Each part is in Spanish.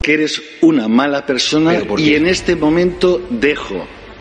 Que eres una mala persona y en este momento dejo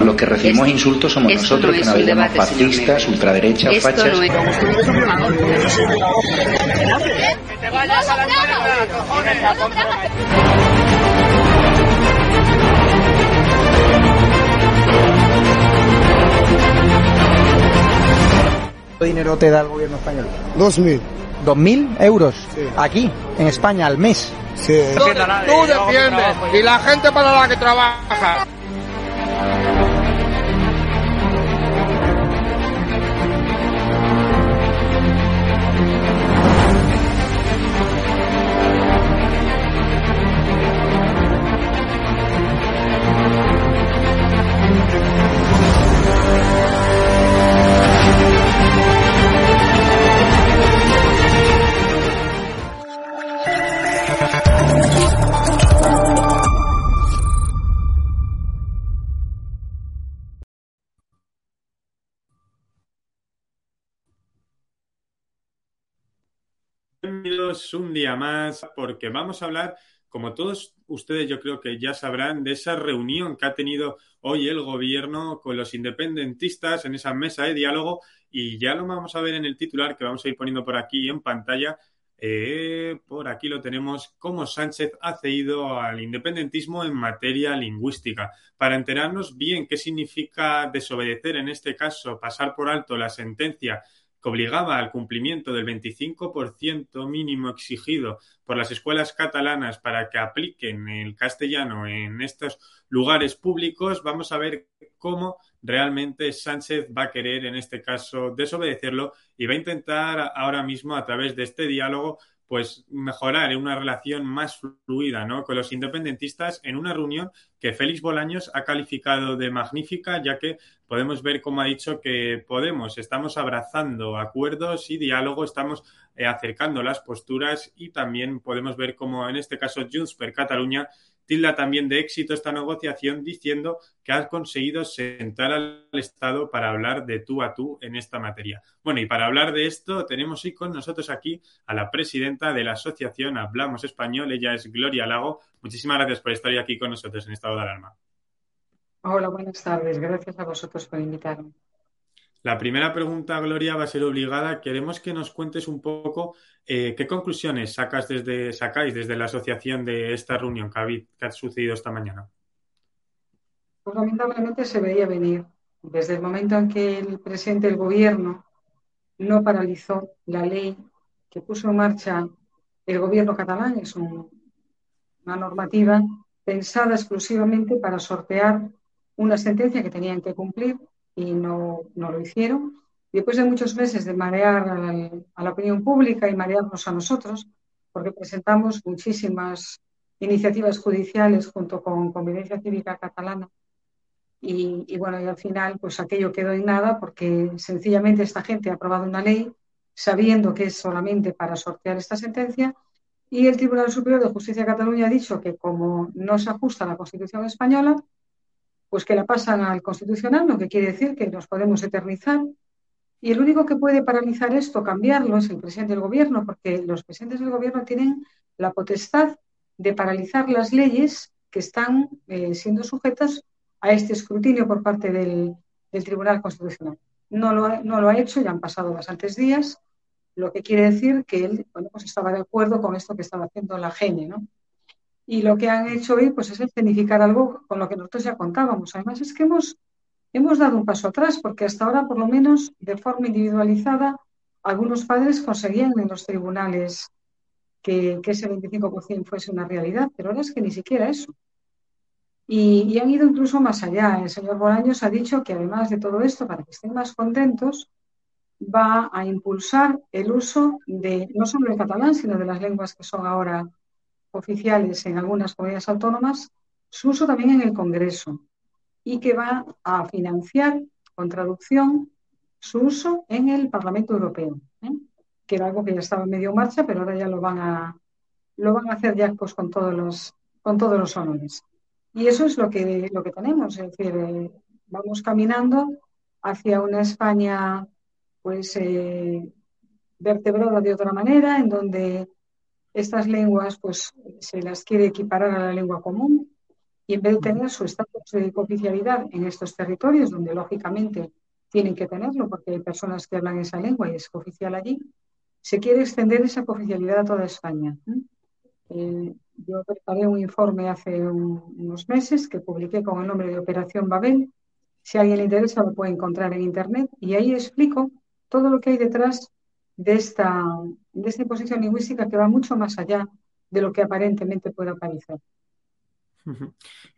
Los que recibimos insultos somos nosotros, no que nos llamamos fascistas, ultraderechas, Esto fachas. no es... ¿Cuánto dinero te da el gobierno español? Dos mil. ¿Dos mil euros? Aquí, en España, al mes. Sí. Tú defiendes y la gente para la que trabaja. Un día más porque vamos a hablar, como todos ustedes yo creo que ya sabrán, de esa reunión que ha tenido hoy el gobierno con los independentistas en esa mesa de diálogo y ya lo vamos a ver en el titular que vamos a ir poniendo por aquí en pantalla. Eh, por aquí lo tenemos, cómo Sánchez ha cedido al independentismo en materia lingüística. Para enterarnos bien qué significa desobedecer, en este caso, pasar por alto la sentencia que obligaba al cumplimiento del 25% mínimo exigido por las escuelas catalanas para que apliquen el castellano en estos lugares públicos, vamos a ver cómo realmente Sánchez va a querer, en este caso, desobedecerlo y va a intentar ahora mismo, a través de este diálogo, pues mejorar una relación más fluida ¿no? con los independentistas en una reunión que Félix Bolaños ha calificado de magnífica, ya que podemos ver, como ha dicho, que Podemos estamos abrazando acuerdos y diálogo, estamos eh, acercando las posturas y también podemos ver como en este caso Junts per Catalunya tilda también de éxito esta negociación diciendo que ha conseguido sentar al Estado para hablar de tú a tú en esta materia. Bueno, y para hablar de esto tenemos hoy con nosotros aquí a la presidenta de la asociación Hablamos Español, ella es Gloria Lago. Muchísimas gracias por estar hoy aquí con nosotros en estado de alarma. Hola, buenas tardes. Gracias a vosotros por invitarme. La primera pregunta, Gloria, va a ser obligada. Queremos que nos cuentes un poco eh, qué conclusiones sacas desde, sacáis desde la asociación de esta reunión que ha, sucedido esta mañana. Pues lamentablemente se veía venir. Desde el momento en que el presidente del gobierno no paralizó la ley que puso en marcha el gobierno catalán, es un, una normativa pensada exclusivamente para sortear una sentencia que tenían que cumplir y no, no lo hicieron. Después de muchos meses de marear al, a la opinión pública y marearnos a nosotros, porque presentamos muchísimas iniciativas judiciales junto con Convivencia Cívica Catalana, y, y, bueno, y al final, pues aquello quedó en nada porque sencillamente esta gente ha aprobado una ley sabiendo que es solamente para sortear esta sentencia y el Tribunal Superior de Justicia de Cataluña ha dicho que como no se ajusta a la Constitución española, pues que la pasan al Constitucional, lo que quiere decir que nos podemos eternizar. Y el único que puede paralizar esto, cambiarlo, es el presidente del Gobierno, porque los presidentes del Gobierno tienen la potestad de paralizar las leyes que están eh, siendo sujetas a este escrutinio por parte del, Tribunal Constitucional. No lo, ha, no lo, ha, hecho, ya han pasado bastantes días lo que quiere decir que él bueno, pues estaba de acuerdo con esto que estaba haciendo la GENE, ¿no? Y lo que han hecho hoy pues, es escenificar algo con lo que nosotros ya contábamos. Además, es que hemos, hemos dado un paso atrás, porque hasta ahora, por lo menos de forma individualizada, algunos padres conseguían en los tribunales que, que ese 25% fuese una realidad, pero ahora es que ni siquiera eso. Y, y, han ido incluso más allá. El señor Bolaños ha dicho que además de todo esto, para que estén más contentos, va a impulsar el uso de no solo el catalán, sino de las lenguas que son ahora oficiales en algunas comunidades autónomas, su uso también en el Congreso y que va a financiar con traducción su uso en el Parlamento Europeo, ¿eh? que era algo que ya estaba en medio marcha, pero ahora ya lo van a, lo van a hacer ya pues, con, todos los, con todos los honores. Y eso es lo que, lo que tenemos, es decir, eh, vamos caminando hacia una España pues eh, vertebrada de otra manera, en donde estas lenguas pues se las quiere equiparar a la lengua común y en vez de tener su estatus de cooficialidad en estos territorios, donde lógicamente tienen que tenerlo porque hay personas que hablan esa lengua y es cooficial allí, se quiere extender esa cooficialidad a toda España. Eh, yo preparé un informe hace unos meses que publiqué con el nombre de Operación Babel. Si alguien le interesa, lo puede encontrar en Internet y ahí explico todo lo que hay detrás de esta, de esta imposición lingüística que va mucho más allá de lo que aparentemente pueda parecer.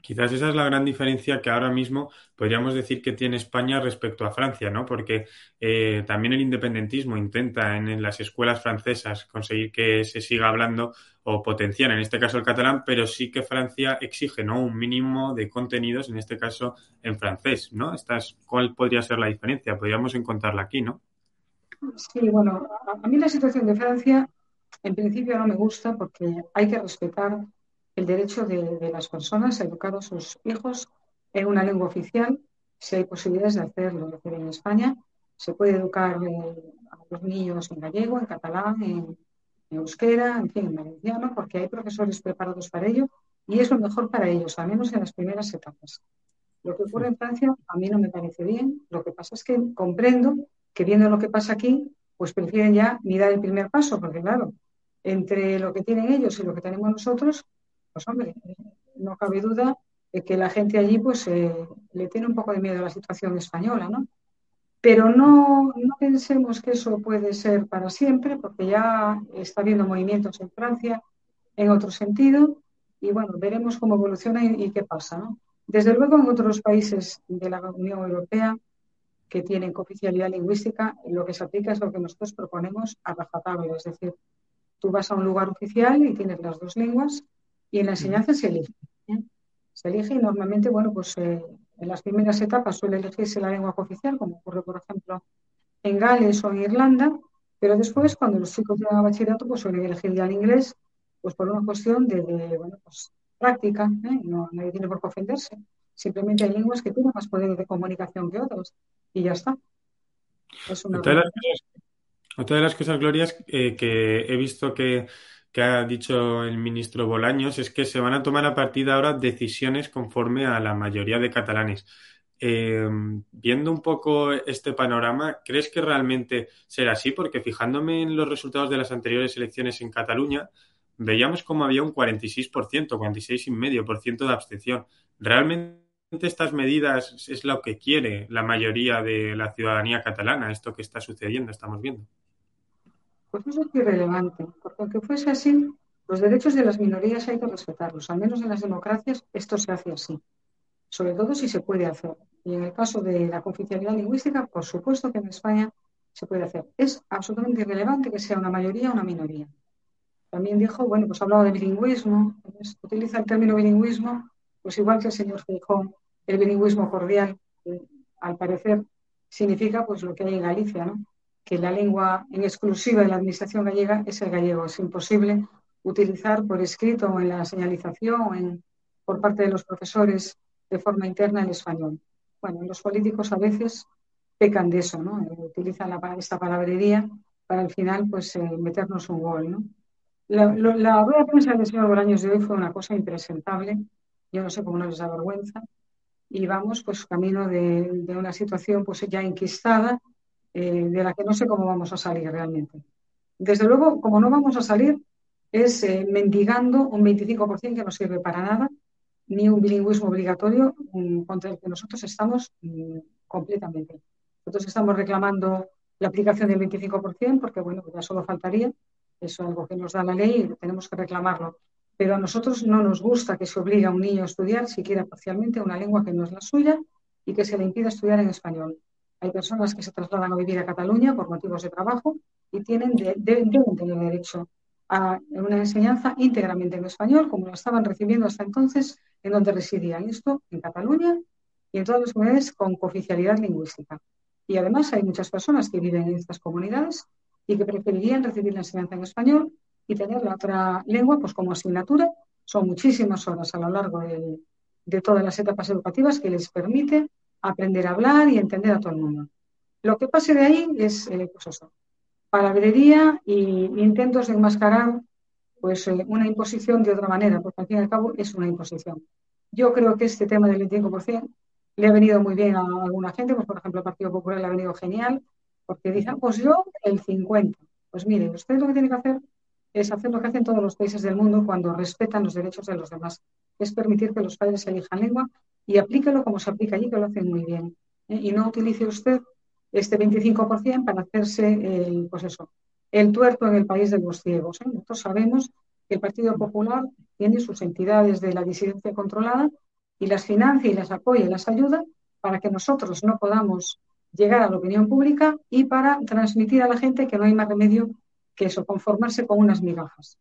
Quizás esa es la gran diferencia que ahora mismo podríamos decir que tiene España respecto a Francia, ¿no? Porque eh, también el independentismo intenta en, las escuelas francesas conseguir que se siga hablando o potenciar, en este caso el catalán, pero sí que Francia exige, ¿no? Un mínimo de contenidos, en este caso en francés, ¿no? ¿Cuál podría ser la diferencia? Podríamos encontrarla aquí, ¿no? Sí, bueno, a, mí la situación de Francia en principio no me gusta porque hay que respetar el derecho de, las personas a educar a sus hijos en una lengua oficial, si hay posibilidades de hacerlo. en España se puede educar eh, a los niños en gallego, en catalán, en, euskera, en fin, en valenciano, porque hay profesores preparados para ello y es lo mejor para ellos, al menos en las primeras etapas. Lo que ocurre en Francia a mí no me parece bien. Lo que pasa es que comprendo que viendo lo que pasa aquí, pues prefieren ya ni dar el primer paso, porque claro, entre lo que tienen ellos y lo que tenemos nosotros, pues hombre, no cabe duda de que la gente allí pues eh, le tiene un poco de miedo a la situación española, ¿no? Pero no, no pensemos que eso puede ser para siempre, porque ya está habiendo movimientos en Francia en otro sentido, y bueno, veremos cómo evoluciona y, y qué pasa, ¿no? Desde luego en otros países de la Unión Europea que tienen cooficialidad lingüística, lo que se aplica es lo que nosotros proponemos a rajatabla, es decir, tú vas a un lugar oficial y tienes las dos lenguas y en la enseñanza se elige. ¿eh? Se elige y normalmente, bueno, pues eh, en las primeras etapas suele elegirse la lengua oficial, como ocurre, por ejemplo, en Gales o en Irlanda, pero después, cuando los chicos llegan a bachillerato, pues suelen elegir ya el inglés, pues por una cuestión de, bueno, pues práctica, ¿eh? no, nadie tiene por qué ofenderse. Simplemente hay lenguas que tienen más poder de comunicación que otras y ya está. otra, de las cosas, Glorias, eh, que he visto que, ha dicho el ministro Bolaños es que se van a tomar a partir de ahora decisiones conforme a la mayoría de catalanes. Eh, viendo un poco este panorama, ¿crees que realmente será así? Porque fijándome en los resultados de las anteriores elecciones en Cataluña, veíamos como había un 46%, 46,5% de abstención. ¿Realmente estas medidas es lo que quiere la mayoría de la ciudadanía catalana, esto que está sucediendo, estamos viendo? Pues eso es irrelevante, porque aunque fuese así, los derechos de las minorías hay que respetarlos. Al menos en las democracias esto se hace así, sobre todo si se puede hacer. Y en el caso de la confidencialidad lingüística, por supuesto que en España se puede hacer. Es absolutamente irrelevante que sea una mayoría o una minoría. También dijo, bueno, pues ha hablado de bilingüismo, utiliza el término bilingüismo pues igual que el señor Feijón, el bilingüismo cordial, al parecer significa pues lo que hay en Galicia, ¿no? que la lengua en exclusiva de la administración gallega es el gallego. Es imposible utilizar por escrito o en la señalización o en, por parte de los profesores de forma interna el español. Bueno, los políticos a veces pecan de eso, ¿no? utilizan esta palabrería para al final pues eh, meternos un gol. ¿no? La, la rueda de prensa del señor Bolaños de hoy fue una cosa impresentable yo no sé cómo no les da vergüenza, y vamos pues camino de, una situación pues ya enquistada, eh, de la que no sé cómo vamos a salir realmente. Desde luego, como no vamos a salir, es eh, mendigando un 25% que no sirve para nada, ni un bilingüismo obligatorio mm, contra el que nosotros estamos mm, completamente. Nosotros estamos reclamando la aplicación del 25% porque, bueno, ya solo faltaría, eso es algo que nos da la ley y tenemos que reclamarlo. Pero a nosotros no nos gusta que se obligue a un niño a estudiar, siquiera parcialmente, una lengua que no es la suya y que se le impida estudiar en español. Hay personas que se trasladan a vivir a Cataluña por motivos de trabajo y tienen deben tener derecho a una enseñanza íntegramente en español, como lo estaban recibiendo hasta entonces en donde residían. Esto en Cataluña y en todas las comunidades con cooficialidad lingüística. Y además hay muchas personas que viven en estas comunidades y que preferirían recibir la enseñanza en español y tener la otra lengua pues como asignatura. Son muchísimas horas a lo largo de, de todas las etapas educativas que les permite aprender a hablar y entender a todo el mundo. Lo que pase de ahí es, eh, pues eso, palabrería e intentos de enmascarar pues, eh, una imposición de otra manera, porque al fin y al cabo es una imposición. Yo creo que este tema del 25% le ha venido muy bien a alguna gente, pues por ejemplo el Partido Popular le ha venido genial, porque dicen, pues yo el 50%. Pues mire, usted lo que tiene que hacer es hacer lo que hacen todos los países del mundo cuando respetan los derechos de los demás, es permitir que los padres elijan lengua y aplíquelo como se aplica allí, que lo hacen muy bien. ¿eh? Y no utilice usted este 25% para hacerse el, pues eso, el tuerto en el país de los ciegos. ¿eh? Nosotros sabemos que el Partido Popular tiene sus entidades de la disidencia controlada y las financia y las apoya y las ayuda para que nosotros no podamos llegar a la opinión pública y para transmitir a la gente que no hay más remedio que eso, conformarse con unas migajas.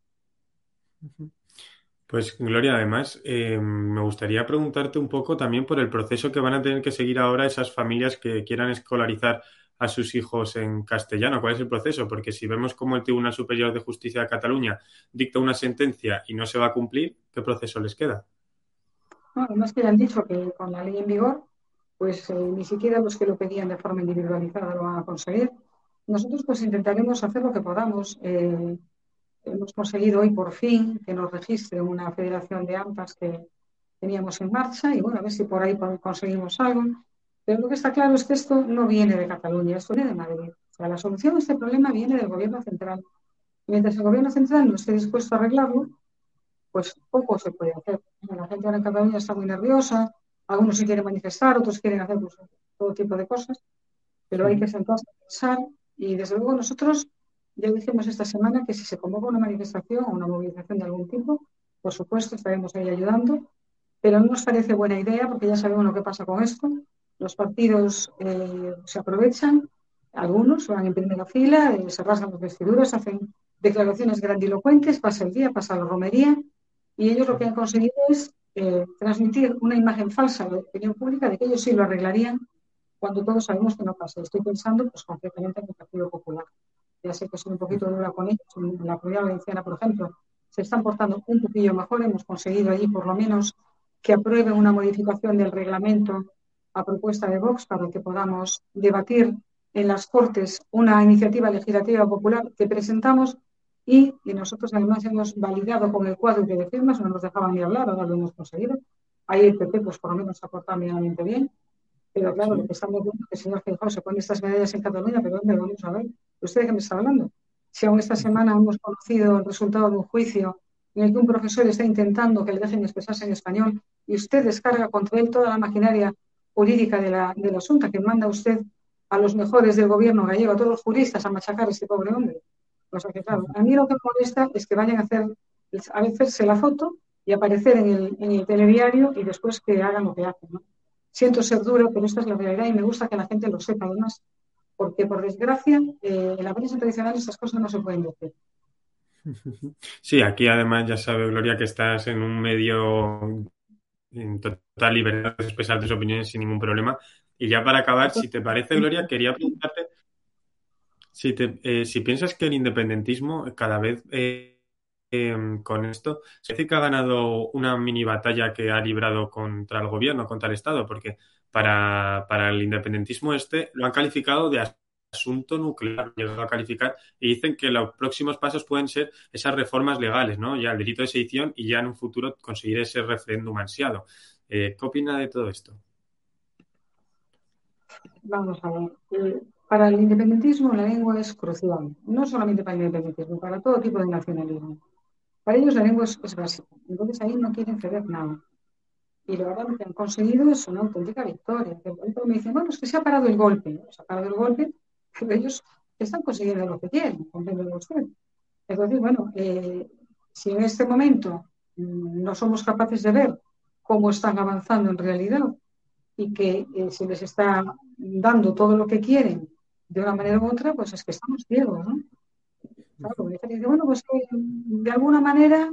Pues Gloria, además, eh, me gustaría preguntarte un poco también por el proceso que van a tener que seguir ahora esas familias que quieran escolarizar a sus hijos en castellano. ¿Cuál es el proceso? Porque si vemos cómo el Tribunal Superior de Justicia de Cataluña dicta una sentencia y no se va a cumplir, ¿qué proceso les queda? Bueno, además que ya han dicho que con la ley en vigor, pues eh, ni siquiera los que lo pedían de forma individualizada lo van a conseguir. Nosotros pues intentaremos hacer lo que podamos. Eh, hemos conseguido hoy por fin que nos registre una federación de AMPAs que teníamos en marcha y bueno, a ver si por ahí conseguimos algo. Pero lo que está claro es que esto no viene de Cataluña, esto viene de Madrid. O sea, la solución a este problema viene del gobierno central. mientras el gobierno central no esté dispuesto a arreglarlo, pues poco se puede hacer. La gente ahora en Cataluña está muy nerviosa, algunos se quieren manifestar, otros quieren hacer pues, todo tipo de cosas, pero hay que sentarse a pensar y desde luego nosotros ya dijimos esta semana que si se convoca una manifestación o una movilización de algún tipo, por supuesto estaremos ahí ayudando, pero no nos parece buena idea porque ya sabemos lo que pasa con esto. Los partidos eh, se aprovechan, algunos van en primera fila, eh, se rasgan los vestiduras, hacen declaraciones grandilocuentes, pasa el día, pasa la romería, y ellos lo que han conseguido es eh, transmitir una imagen falsa a la opinión pública de que ellos sí lo arreglarían cuando todos sabemos que no pasa. Estoy pensando pues concretamente en el Partido Popular ya sé que soy un poquito dura con ellos, en la comunidad valenciana, por ejemplo, se están portando un poquillo mejor, hemos conseguido allí por lo menos que aprueben una modificación del reglamento a propuesta de Vox para que podamos debatir en las Cortes una iniciativa legislativa popular que presentamos y, nosotros además hemos validado con el cuadro de firmas, no nos dejaban ni hablar, ahora lo hemos conseguido. Ahí el PP, pues por lo menos ha portado mínimamente bien. Pero claro, lo que estamos viendo es que el señor Feijóo se pone estas medallas en Cataluña, pero ¿dónde vamos a ver? ¿Usted de qué me está hablando? Si aún esta semana hemos conocido el resultado de un juicio en el que un profesor está intentando que le dejen expresarse en español y usted descarga contra él toda la maquinaria jurídica de la, del asunto que manda usted a los mejores del gobierno gallego, a todos los juristas a machacar a este pobre hombre. O sea que, claro, a mí lo que me molesta es que vayan a hacer a hacerse la foto y aparecer en el, en el telediario y después que hagan lo que hacen. ¿no? Siento ser duro, pero esta es la realidad y me gusta que la gente lo sepa. Además, porque por desgracia, eh, en la prensa tradicional estas cosas no se pueden decir. Sí, aquí además ya sabe Gloria que estás en un medio en total libertad de expresar tus opiniones sin ningún problema. Y ya para acabar, si te parece, Gloria, quería preguntarte si, eh, si piensas que el independentismo cada vez eh, Em, con esto, se dice que ha ganado una mini batalla que ha librado contra el gobierno, contra el Estado, porque para, el independentismo este lo han calificado de asunto nuclear, llegado a calificar, y dicen que los próximos pasos pueden ser esas reformas legales, ¿no? Ya el delito de sedición y ya en un futuro conseguir ese referéndum ansiado. Eh, ¿Qué opina de todo esto? Vamos a ver. Eh, para el independentismo la lengua es crucial, no solamente para el independentismo, para todo tipo de nacionalismo. Para ellos la lengua es, básica, entonces ahí no quieren ceder nada. Y lo que han conseguido es una auténtica victoria. Me dicen, bueno, es que se ha parado el golpe, se ha parado el golpe, pero ellos están consiguiendo lo que quieren, comprende usted. Entonces, bueno, eh, si en este momento mm, no somos capaces de ver cómo están avanzando en realidad y que eh, se les está dando todo lo que quieren de una manera u otra, pues es que estamos ciegos, ¿no? Pues de alguna manera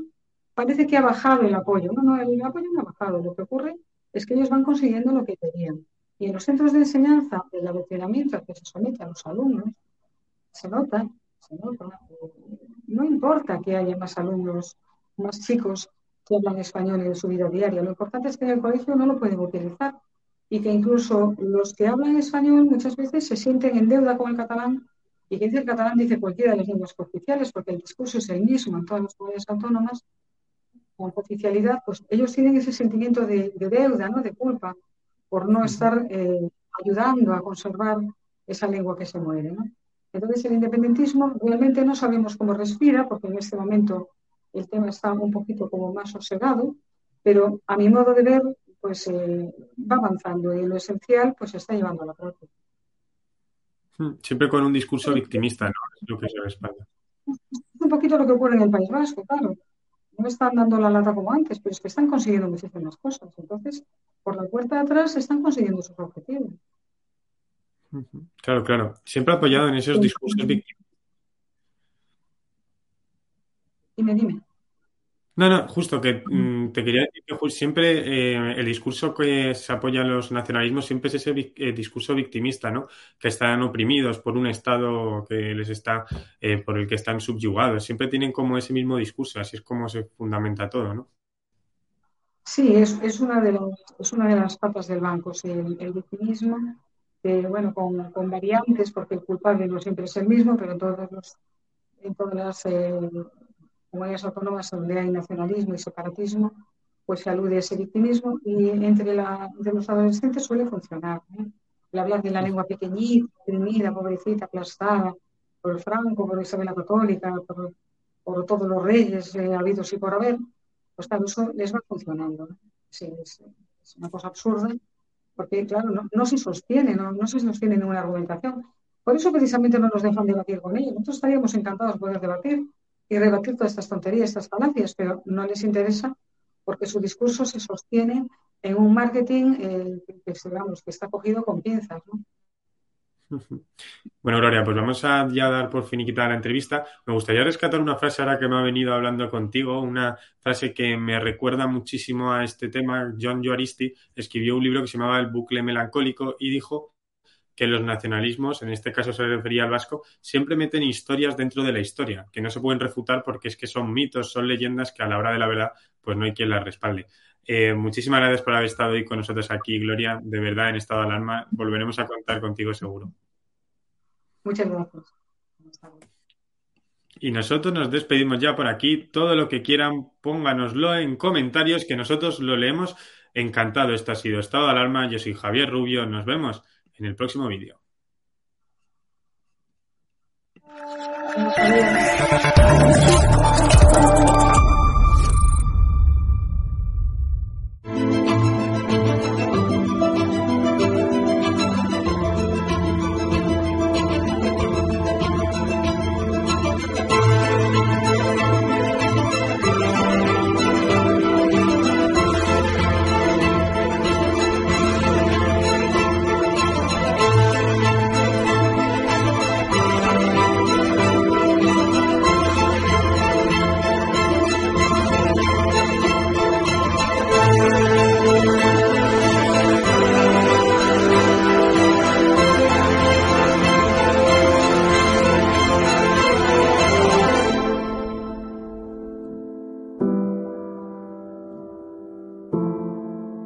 parece que ha bajado el apoyo. No, no, el apoyo no ha bajado. Lo que ocurre es que ellos van consiguiendo lo que querían. Y en los centros de enseñanza, el adoctrinamiento al que se somete a los alumnos, se nota, se nota. No importa que haya más alumnos, más chicos que hablan español en su vida diaria. Lo importante es que en el colegio no lo pueden utilizar y que incluso los que hablan español muchas veces se sienten en deuda con el catalán y que dice el catalán dice cualquiera de las lenguas oficiales porque el discurso es el mismo en todas las comunidades autónomas con oficialidad, pues ellos tienen ese sentimiento de, deuda, ¿no? de culpa por no estar eh, ayudando a conservar esa lengua que se muere. ¿no? Entonces el independentismo realmente no sabemos cómo respira porque en este momento el tema está un poquito como más sosegado, pero a mi modo de ver pues eh, va avanzando y lo esencial pues se está llevando a la práctica. Hmm, siempre con un discurso victimista, ¿no? Es lo que se respalda. Un poquito lo que ocurre en el País Vasco, claro. No están dando la lata como antes, pero es que están consiguiendo muchísimas cosas. Entonces, por la puerta de atrás están consiguiendo sus objetivos. Claro, claro. Siempre apoyado en esos discursos victimistas. Dime, dime. No, no, justo que mm, te quería decir que siempre eh, el discurso que se apoya a los nacionalismos siempre es ese eh, discurso victimista, ¿no? Que están oprimidos por un Estado que les está, eh, por el que están subyugados. Siempre tienen como ese mismo discurso, así es como se fundamenta todo, ¿no? Sí, es, es una, de las, es una de las patas del banco, el, victimismo, bueno, con, con, variantes, porque el culpable no siempre es el mismo, pero en todos los, en todas las comunidades autónomas donde hay nacionalismo y separatismo, pues se alude a ese victimismo y entre, la, los adolescentes suele funcionar. ¿eh? El hablar de la lengua pequeñita, oprimida, pobrecita, aplastada por Franco, por Isabel la Católica, por, por todos los reyes eh, habidos y por haber, pues claro, eso les va funcionando. Sí, es, una cosa absurda, porque claro, no, no se sostiene, no, no se sostiene ninguna argumentación. Por eso precisamente no nos dejan debatir con ellos. Nosotros estaríamos encantados de poder debatir, y rebatir todas estas tonterías, estas falacias, pero no les interesa porque su discurso se sostiene en un marketing eh, que, que está cogido con pinzas. Bueno, Gloria, pues vamos a ya dar por finiquitada la entrevista. Me gustaría rescatar una frase ahora que me ha venido hablando contigo, una frase que me recuerda muchísimo a este tema. John Juaristi escribió un libro que se llamaba El bucle melancólico y dijo que los nacionalismos, en este caso se refería al vasco, siempre meten historias dentro de la historia, que no se pueden refutar porque es que son mitos, son leyendas que a la hora de la verdad, pues no hay quien las respalde. Eh, muchísimas gracias por haber estado hoy con nosotros aquí, Gloria. De verdad, en estado de alarma, volveremos a contar contigo seguro. Muchas gracias. Y nosotros nos despedimos ya por aquí. Todo lo que quieran, pónganoslo en comentarios, que nosotros lo leemos. Encantado. Esto ha sido Estado de Alarma. Yo soy Javier Rubio. Nos vemos en el próximo vídeo.